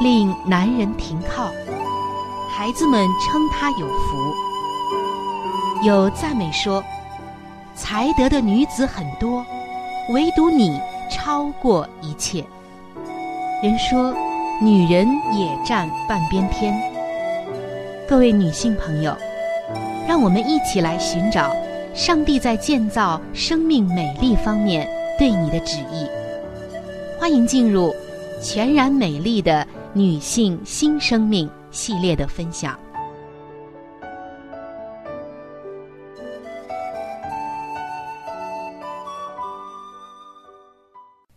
令男人停靠，孩子们称他有福。有赞美说，才德的女子很多，唯独你超过一切。人说，女人也占半边天。各位女性朋友，让我们一起来寻找上帝在建造生命美丽方面对你的旨意。欢迎进入全然美丽的。女性新生命系列的分享。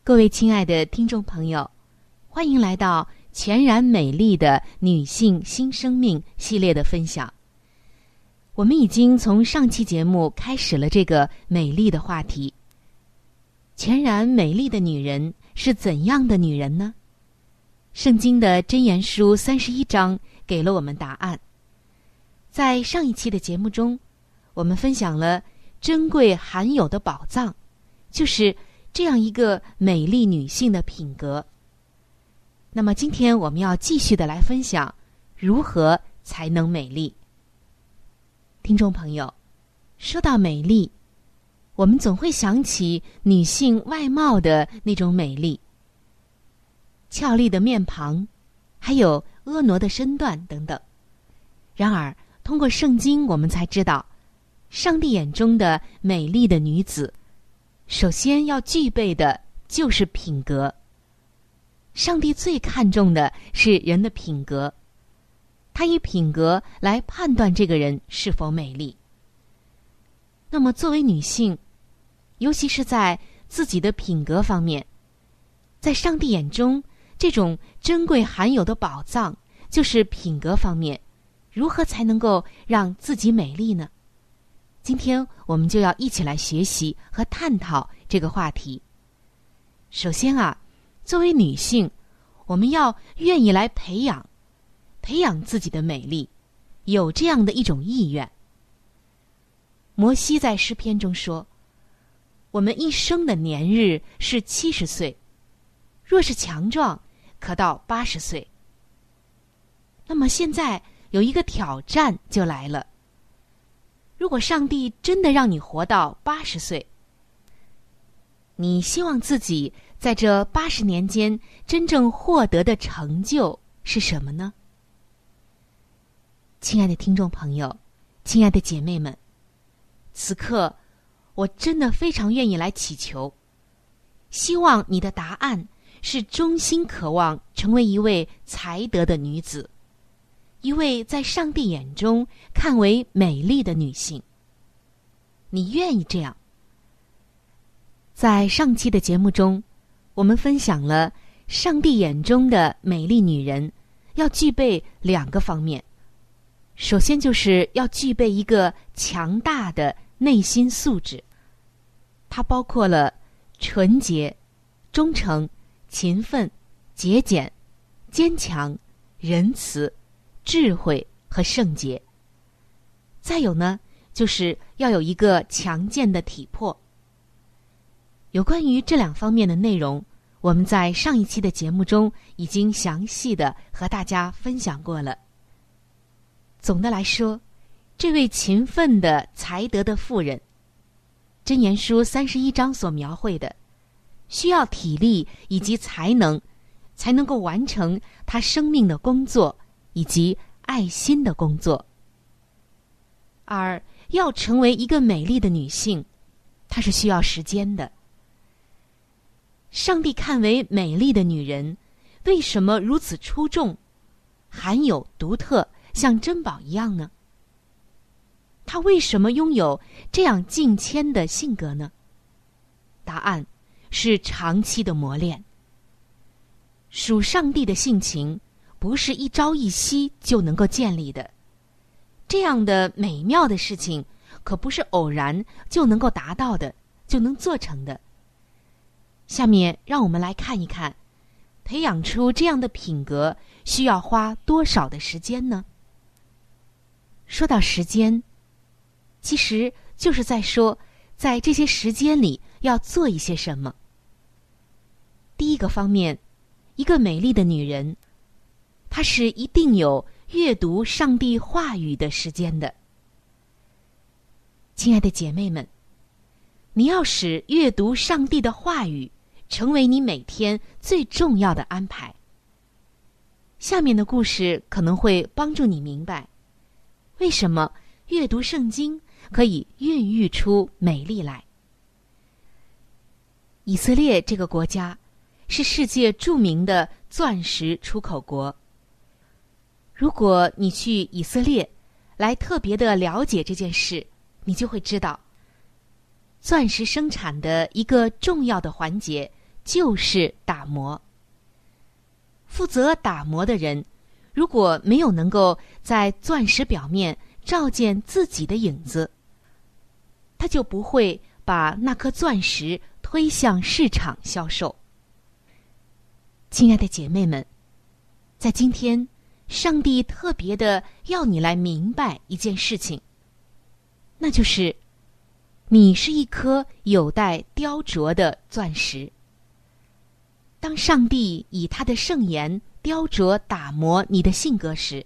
各位亲爱的听众朋友，欢迎来到全然美丽的女性新生命系列的分享。我们已经从上期节目开始了这个美丽的话题。全然美丽的女人是怎样的女人呢？圣经的箴言书三十一章给了我们答案。在上一期的节目中，我们分享了珍贵罕有的宝藏，就是这样一个美丽女性的品格。那么，今天我们要继续的来分享如何才能美丽。听众朋友，说到美丽，我们总会想起女性外貌的那种美丽。俏丽的面庞，还有婀娜的身段等等。然而，通过圣经，我们才知道，上帝眼中的美丽的女子，首先要具备的就是品格。上帝最看重的是人的品格，他以品格来判断这个人是否美丽。那么，作为女性，尤其是在自己的品格方面，在上帝眼中。这种珍贵罕有的宝藏，就是品格方面，如何才能够让自己美丽呢？今天我们就要一起来学习和探讨这个话题。首先啊，作为女性，我们要愿意来培养、培养自己的美丽，有这样的一种意愿。摩西在诗篇中说：“我们一生的年日是七十岁，若是强壮。”可到八十岁。那么现在有一个挑战就来了。如果上帝真的让你活到八十岁，你希望自己在这八十年间真正获得的成就是什么呢？亲爱的听众朋友，亲爱的姐妹们，此刻我真的非常愿意来祈求，希望你的答案是衷心渴望成为一位才德的女子，一位在上帝眼中看为美丽的女性。你愿意这样？在上期的节目中，我们分享了上帝眼中的美丽女人要具备两个方面。首先，就是要具备一个强大的内心素质，它包括了纯洁、忠诚、勤奋、节俭、坚强、仁慈、智慧和圣洁。再有呢，就是要有一个强健的体魄。有关于这两方面的内容，我们在上一期的节目中已经详细的和大家分享过了。总的来说，这位勤奋的才德的妇人，《箴言书》三十一章所描绘的，需要体力以及才能，才能够完成她生命的工作以及爱心的工作。而要成为一个美丽的女性，她是需要时间的。上帝看为美丽的女人，为什么如此出众，含有独特？像珍宝一样呢？她为什么拥有这样敬谦的性格呢？答案是长期的磨练。属上帝的性情不是一朝一夕就能够建立的，这样的美妙的事情可不是偶然就能够达到的，就能做成的。下面让我们来看一看，培养出这样的品格需要花多少的时间呢？说到时间，其实就是在说，在这些时间里要做一些什么。一个方面，一个美丽的女人，她是一定有阅读上帝话语的时间的。亲爱的姐妹们，你要使阅读上帝的话语成为你每天最重要的安排。下面的故事可能会帮助你明白。为什么阅读圣经可以孕育出美丽来？以色列这个国家是世界著名的钻石出口国。如果你去以色列来特别的了解这件事，你就会知道，钻石生产的一个重要的环节就是打磨。负责打磨的人。如果没有能够在钻石表面照见自己的影子，他就不会把那颗钻石推向市场销售。亲爱的姐妹们，在今天，上帝特别的要你来明白一件事情，那就是，你是一颗有待雕琢的钻石。当上帝以他的圣言。雕琢、打磨你的性格时，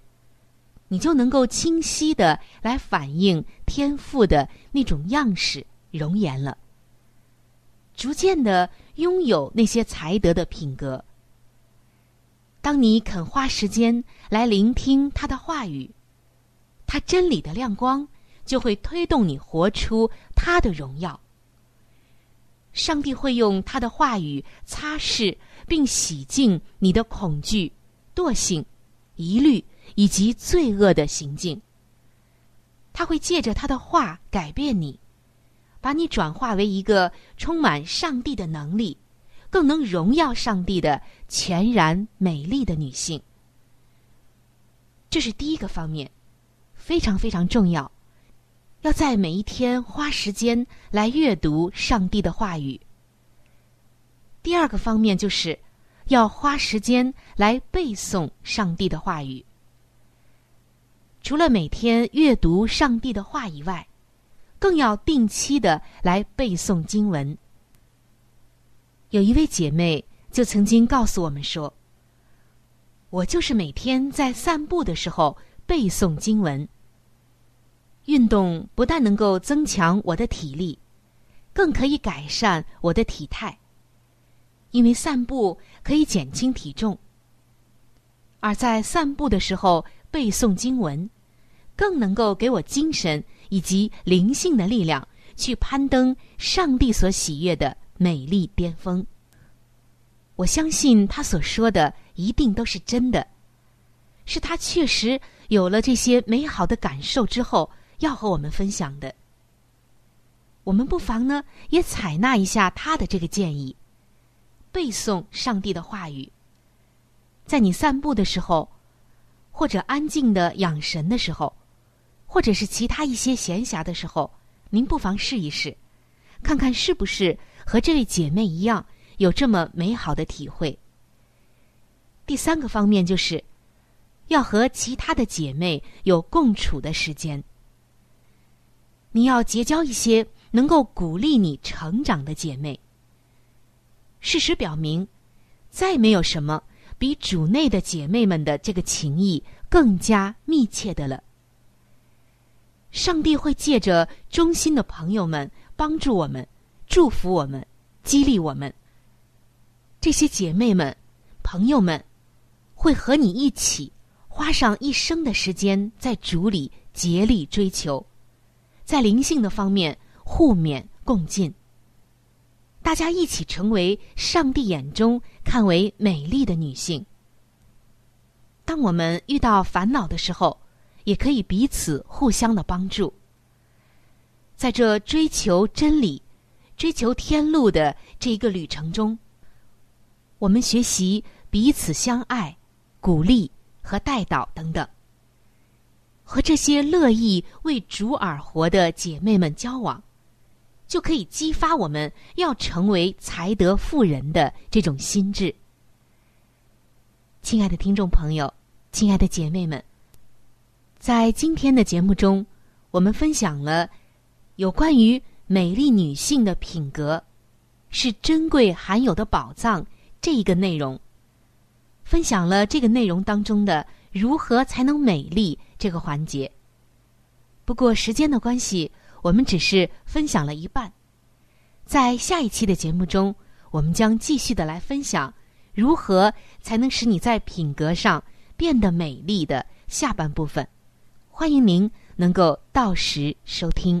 你就能够清晰的来反映天赋的那种样式、容颜了。逐渐的拥有那些才德的品格。当你肯花时间来聆听他的话语，他真理的亮光就会推动你活出他的荣耀。上帝会用他的话语擦拭。并洗净你的恐惧、惰性、疑虑以及罪恶的行径。他会借着他的话改变你，把你转化为一个充满上帝的能力、更能荣耀上帝的全然美丽的女性。这是第一个方面，非常非常重要，要在每一天花时间来阅读上帝的话语。第二个方面就是要花时间来背诵上帝的话语。除了每天阅读上帝的话以外，更要定期的来背诵经文。有一位姐妹就曾经告诉我们说：“我就是每天在散步的时候背诵经文。运动不但能够增强我的体力，更可以改善我的体态。”因为散步可以减轻体重，而在散步的时候背诵经文，更能够给我精神以及灵性的力量，去攀登上帝所喜悦的美丽巅峰。我相信他所说的一定都是真的，是他确实有了这些美好的感受之后要和我们分享的。我们不妨呢也采纳一下他的这个建议，背诵上帝的话语。在你散步的时候，或者安静的养神的时候，或者是其他一些闲暇的时候，您不妨试一试，看看是不是和这位姐妹一样有这么美好的体会。第三个方面就是，要和其他的姐妹有共处的时间。你要结交一些能够鼓励你成长的姐妹。事实表明，再没有什么。比主内的姐妹们的这个情谊更加密切的了。上帝会借着忠心的朋友们帮助我们、祝福我们、激励我们。这些姐妹们、朋友们会和你一起花上一生的时间，在主里竭力追求，在灵性的方面互勉共进。大家一起成为上帝眼中看为美丽的女性。当我们遇到烦恼的时候，也可以彼此互相的帮助。在这追求真理、追求天路的这一个旅程中，我们学习彼此相爱、鼓励和带导等等。和这些乐意为主而活的姐妹们交往。就可以激发我们要成为才德富人的这种心智。亲爱的听众朋友，亲爱的姐妹们，在今天的节目中，我们分享了有关于美丽女性的品格是珍贵含有的宝藏这一个内容，分享了这个内容当中的如何才能美丽这个环节。不过时间的关系。我们只是分享了一半，在下一期的节目中，我们将继续的来分享如何才能使你在品格上变得美丽的下半部分。欢迎您能够到时收听。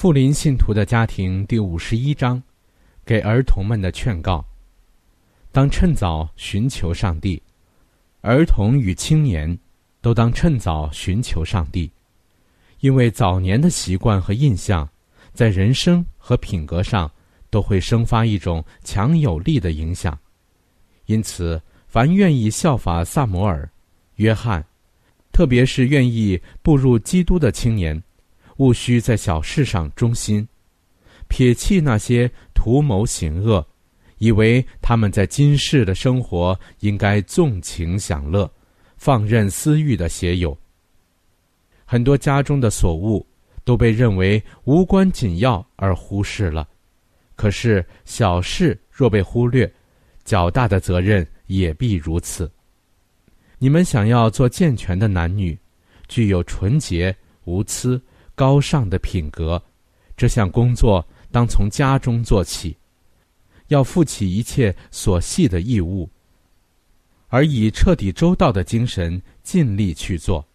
富林信徒的家庭第五十一章，给儿童们的劝告：当趁早寻求上帝，儿童与青年。都当趁早寻求上帝，因为早年的习惯和印象，在人生和品格上都会生发一种强有力的影响。因此，凡愿意效法萨摩尔、约翰，特别是愿意步入基督的青年，务须在小事上忠心，撇弃那些图谋行恶，以为他们在今世的生活应该纵情享乐，放任私欲的邪友。很多家中的所务都被认为无关紧要而忽视了，可是小事若被忽略，较大的责任也必如此。你们想要做健全的男女，具有纯洁、无疵、高尚的品格，这项工作当从家中做起，要负起一切所系的义务，而以彻底周到的精神尽力去做。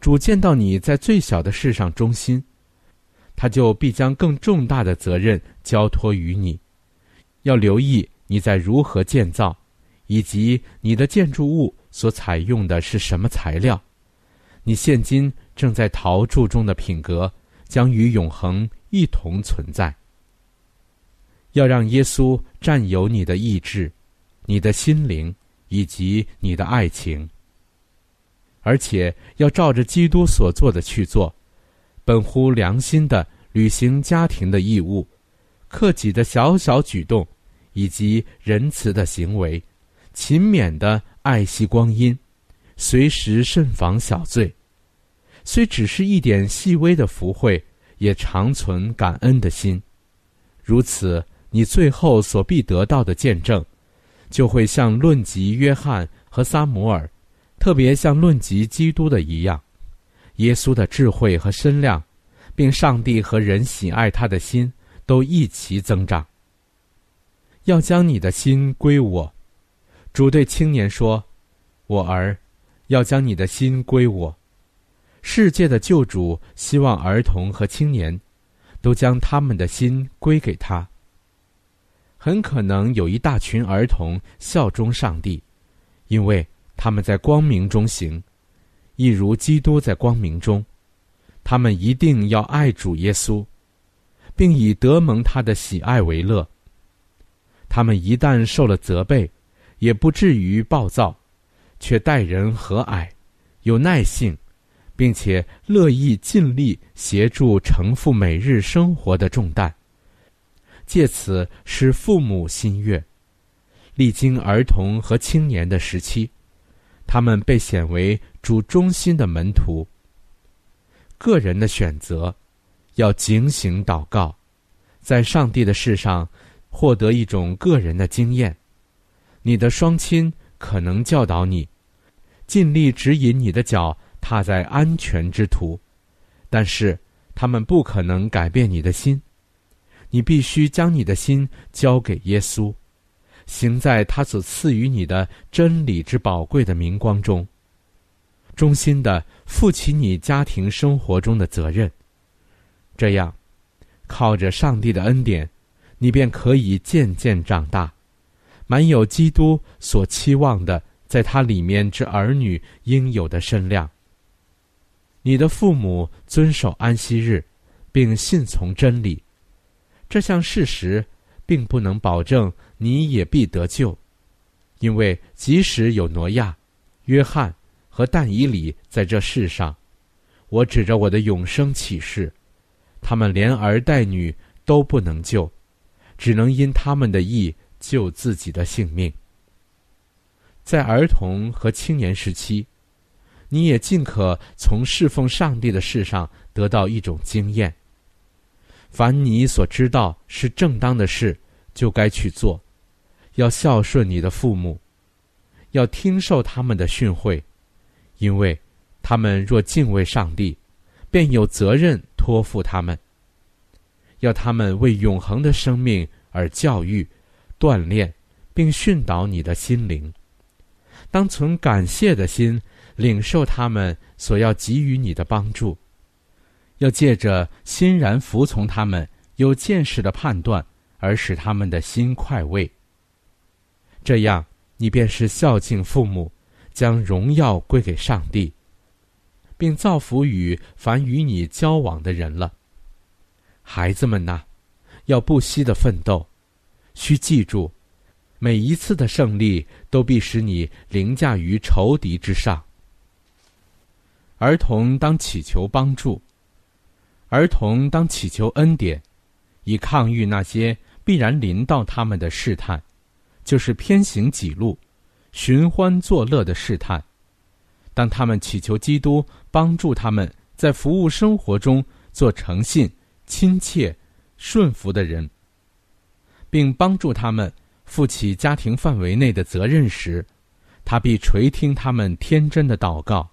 主见到你在最小的事上忠心，他就必将更重大的责任交托于你。要留意你在如何建造。以及你的建筑物所采用的是什么材料？你现今正在陶铸中的品格将与永恒一同存在。要让耶稣占有你的意志、你的心灵以及你的爱情，而且要照着基督所做的去做，本乎良心的履行家庭的义务、克己的小小举动以及仁慈的行为。勤勉的爱惜光阴，随时慎防小罪。虽只是一点细微的福慧，也常存感恩的心。如此，你最后所必得到的见证，就会像论及约翰和撒摩尔，特别像论及基督的一样。耶稣的智慧和身量，并上帝和人喜爱他的心，都一齐增长。要将你的心归我。主对青年说：“我儿，要将你的心归我。世界的救主希望儿童和青年，都将他们的心归给他。很可能有一大群儿童效忠上帝，因为他们在光明中行，一如基督在光明中。他们一定要爱主耶稣，并以得蒙他的喜爱为乐。他们一旦受了责备，也不至于暴躁，却待人和蔼，有耐性，并且乐意尽力协助承负每日生活的重担，借此使父母心悦。历经儿童和青年的时期，他们被选为主中心的门徒。个人的选择，要警醒祷告，在上帝的事上获得一种个人的经验。你的双亲可能教导你，尽力指引你的脚踏在安全之途，但是他们不可能改变你的心。你必须将你的心交给耶稣，行在他所赐予你的真理之宝贵的明光中，衷心的负起你家庭生活中的责任。这样，靠着上帝的恩典，你便可以渐渐长大。满有基督所期望的，在他里面之儿女应有的身量。你的父母遵守安息日，并信从真理，这项事实并不能保证你也必得救，因为即使有挪亚、约翰和但以里在这世上，我指着我的永生启示，他们连儿带女都不能救，只能因他们的意。救自己的性命。在儿童和青年时期，你也尽可从侍奉上帝的事上得到一种经验。凡你所知道是正当的事，就该去做。要孝顺你的父母，要听受他们的训诲，因为他们若敬畏上帝，便有责任托付他们。要他们为永恒的生命而教育。锻炼，并训导你的心灵，当存感谢的心，领受他们所要给予你的帮助。要借着欣然服从他们有见识的判断，而使他们的心快慰。这样，你便是孝敬父母，将荣耀归给上帝，并造福于凡与你交往的人了。孩子们呐，要不惜的奋斗。需记住，每一次的胜利都必使你凌驾于仇敌之上。儿童当祈求帮助，儿童当祈求恩典，以抗御那些必然临到他们的试探，就是偏行己路、寻欢作乐的试探。当他们祈求基督帮助他们在服务生活中做诚信、亲切、顺服的人，并帮助他们负起家庭范围内的责任时，他必垂听他们天真的祷告。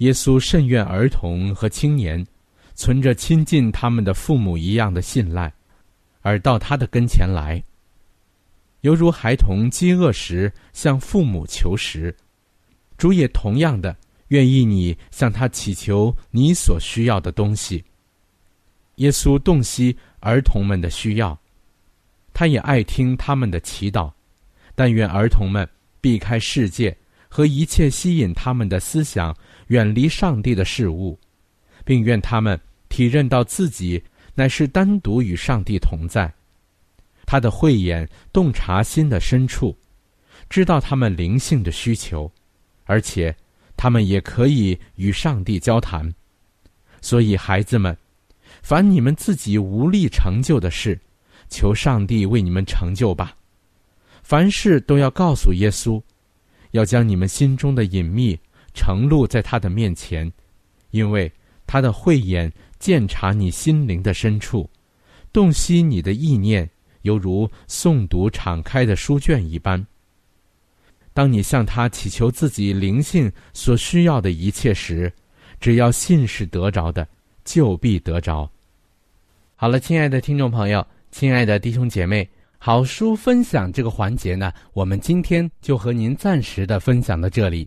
耶稣甚愿儿童和青年存着亲近他们的父母一样的信赖，而到他的跟前来，犹如孩童饥饿时向父母求食，主也同样的愿意你向他祈求你所需要的东西。耶稣洞悉儿童们的需要，他也爱听他们的祈祷，但愿儿童们。避开世界和一切吸引他们的思想，远离上帝的事物，并愿他们体认到自己乃是单独与上帝同在。他的慧眼洞察心的深处，知道他们灵性的需求，而且他们也可以与上帝交谈。所以，孩子们，凡你们自己无力成就的事，求上帝为你们成就吧。凡事都要告诉耶稣，要将你们心中的隐秘呈露在他的面前，因为他的慧眼鉴察你心灵的深处，洞悉你的意念，犹如诵读敞开的书卷一般。当你向他祈求自己灵性所需要的一切时，只要信是得着的，就必得着。好了，亲爱的听众朋友，亲爱的弟兄姐妹。好书分享这个环节呢，我们今天就和您暂时的分享到这里。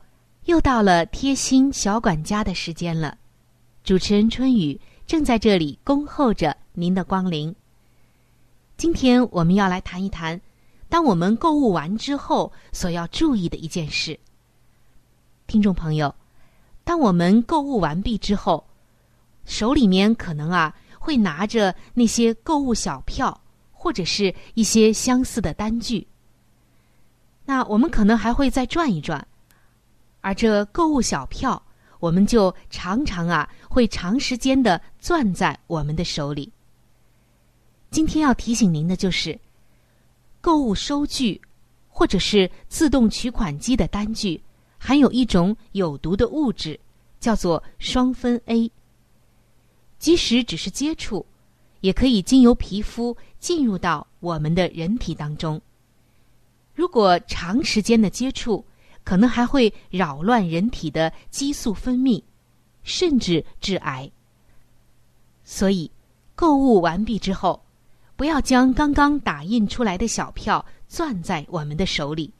又到了贴心小管家的时间了。主持人春雨正在这里恭候着您的光临。今天我们要来谈一谈，当我们购物完之后所要注意的一件事。听众朋友，当我们购物完毕之后。手里面可能啊会拿着那些购物小票，或者是一些相似的单据。那我们可能还会再转一转，而这购物小票，我们就常常啊会长时间的攥在我们的手里。今天要提醒您的就是，购物收据或者是自动取款机的单据，含有一种有毒的物质，叫做双酚 A。即使只是接触，也可以经由皮肤进入到我们的人体当中。如果长时间的接触，可能还会扰乱人体的激素分泌，甚至致癌。所以，购物完毕之后，不要将刚刚打印出来的小票攥在我们的手里，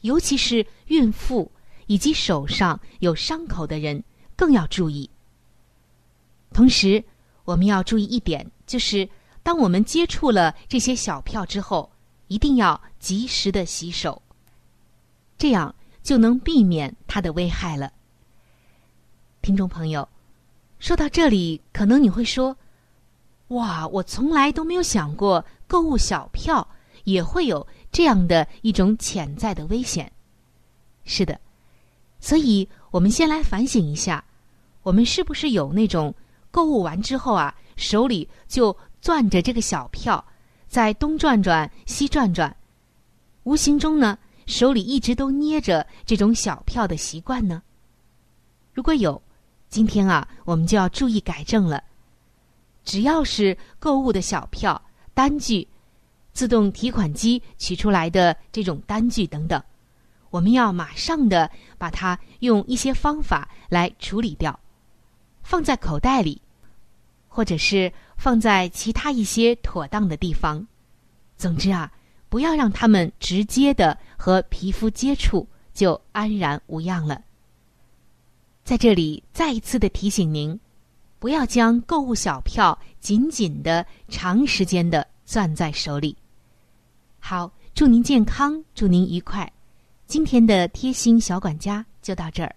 尤其是孕妇以及手上有伤口的人，更要注意。同时，我们要注意一点，就是当我们接触了这些小票之后，一定要及时的洗手，这样就能避免它的危害了。听众朋友，说到这里，可能你会说：“哇，我从来都没有想过购物小票也会有这样的一种潜在的危险。”是的，所以我们先来反省一下，我们是不是有那种。购物完之后啊，手里就攥着这个小票，在东转转西转转，无形中呢，手里一直都捏着这种小票的习惯呢。如果有，今天啊，我们就要注意改正了。只要是购物的小票、单据、自动提款机取出来的这种单据等等，我们要马上的把它用一些方法来处理掉，放在口袋里，或者是放在其他一些妥当的地方。总之啊，不要让他们直接的和皮肤接触，就安然无恙了。在这里再一次的提醒您。不要将购物小票紧紧的、长时间的攥在手里。好，祝您健康，祝您愉快。今天的贴心小管家就到这儿。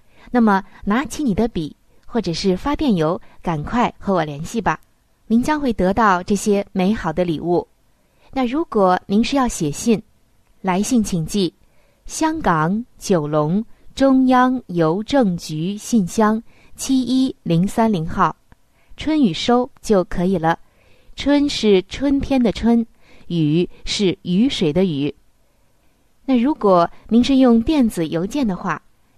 那么拿起你的笔或者是发电邮，赶快和我联系吧。您将会得到这些美好的礼物。那如果您是要写信，来信请寄香港九龙中央邮政局信箱七一零三零号，春雨收就可以了。春是春天的春，雨是雨水的雨。那如果您是用电子邮件的话，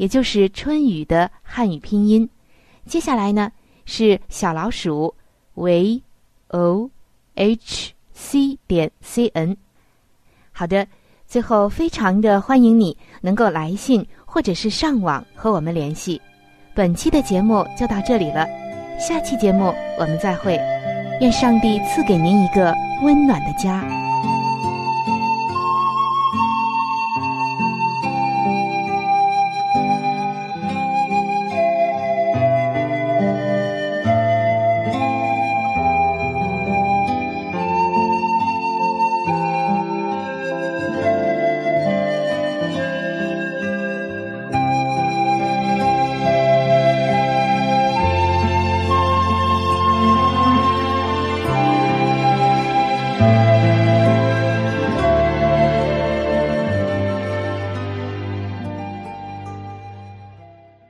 也就是春雨的汉语拼音。接下来呢是小老鼠 v。o h c 点 c n，好的，最后非常的欢迎你能够来信或者是上网和我们联系。本期的节目就到这里了，下期节目我们再会。愿上帝赐给您一个温暖的家。